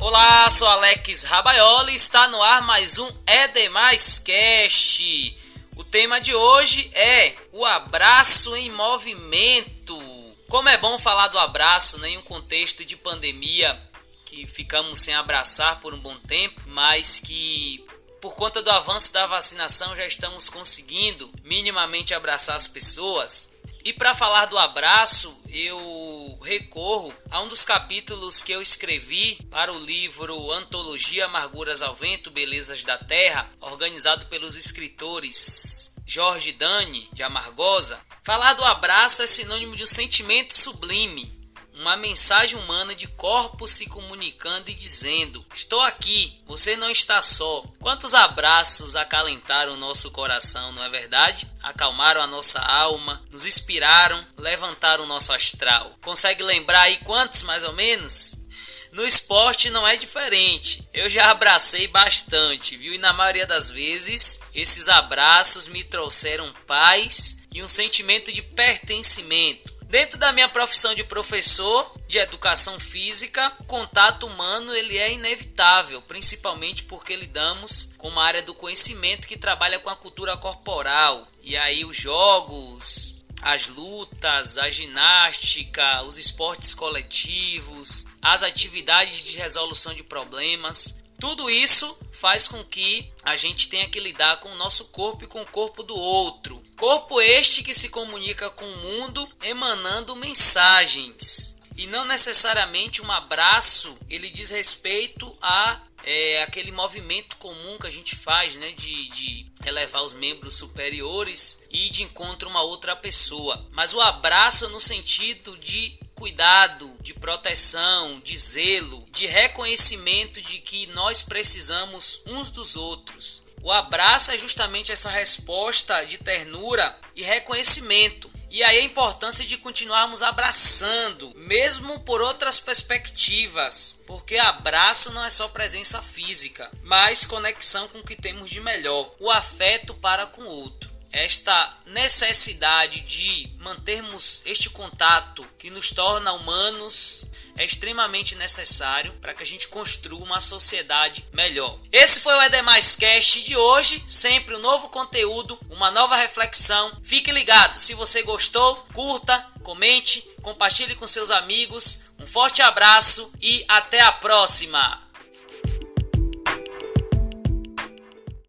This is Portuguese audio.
Olá, sou Alex Rabaioli está no ar mais um É Demais Cast. O tema de hoje é o abraço em movimento. Como é bom falar do abraço né, em um contexto de pandemia que ficamos sem abraçar por um bom tempo, mas que por conta do avanço da vacinação já estamos conseguindo minimamente abraçar as pessoas. E para falar do abraço, eu recorro a um dos capítulos que eu escrevi para o livro Antologia Amarguras ao Vento, Belezas da Terra, organizado pelos escritores Jorge Dani de Amargosa. Falar do abraço é sinônimo de um sentimento sublime, uma mensagem humana de corpos se comunicando e dizendo: Estou aqui, você não está só. Quantos abraços acalentaram nosso coração, não é verdade? Acalmaram a nossa alma, nos inspiraram, levantaram o nosso astral. Consegue lembrar aí quantos mais ou menos? No esporte não é diferente. Eu já abracei bastante, viu? E na maioria das vezes, esses abraços me trouxeram paz e um sentimento de pertencimento. Dentro da minha profissão de professor de educação física, o contato humano ele é inevitável, principalmente porque lidamos com uma área do conhecimento que trabalha com a cultura corporal. E aí os jogos, as lutas, a ginástica, os esportes coletivos, as atividades de resolução de problemas, tudo isso faz com que a gente tenha que lidar com o nosso corpo e com o corpo do outro. Corpo este que se comunica com o mundo emanando mensagens. E não necessariamente um abraço, ele diz respeito a é, aquele movimento comum que a gente faz, né, de, de elevar os membros superiores e de encontro uma outra pessoa. Mas o abraço no sentido de cuidado, de proteção, de zelo, de reconhecimento de que nós precisamos uns dos outros. O abraço é justamente essa resposta de ternura e reconhecimento. E aí a importância de continuarmos abraçando, mesmo por outras perspectivas, porque abraço não é só presença física, mas conexão com o que temos de melhor, o afeto para com o outro esta necessidade de mantermos este contato que nos torna humanos é extremamente necessário para que a gente construa uma sociedade melhor. Esse foi o Edemais Cast de hoje, sempre um novo conteúdo, uma nova reflexão. Fique ligado, se você gostou, curta, comente, compartilhe com seus amigos. Um forte abraço e até a próxima.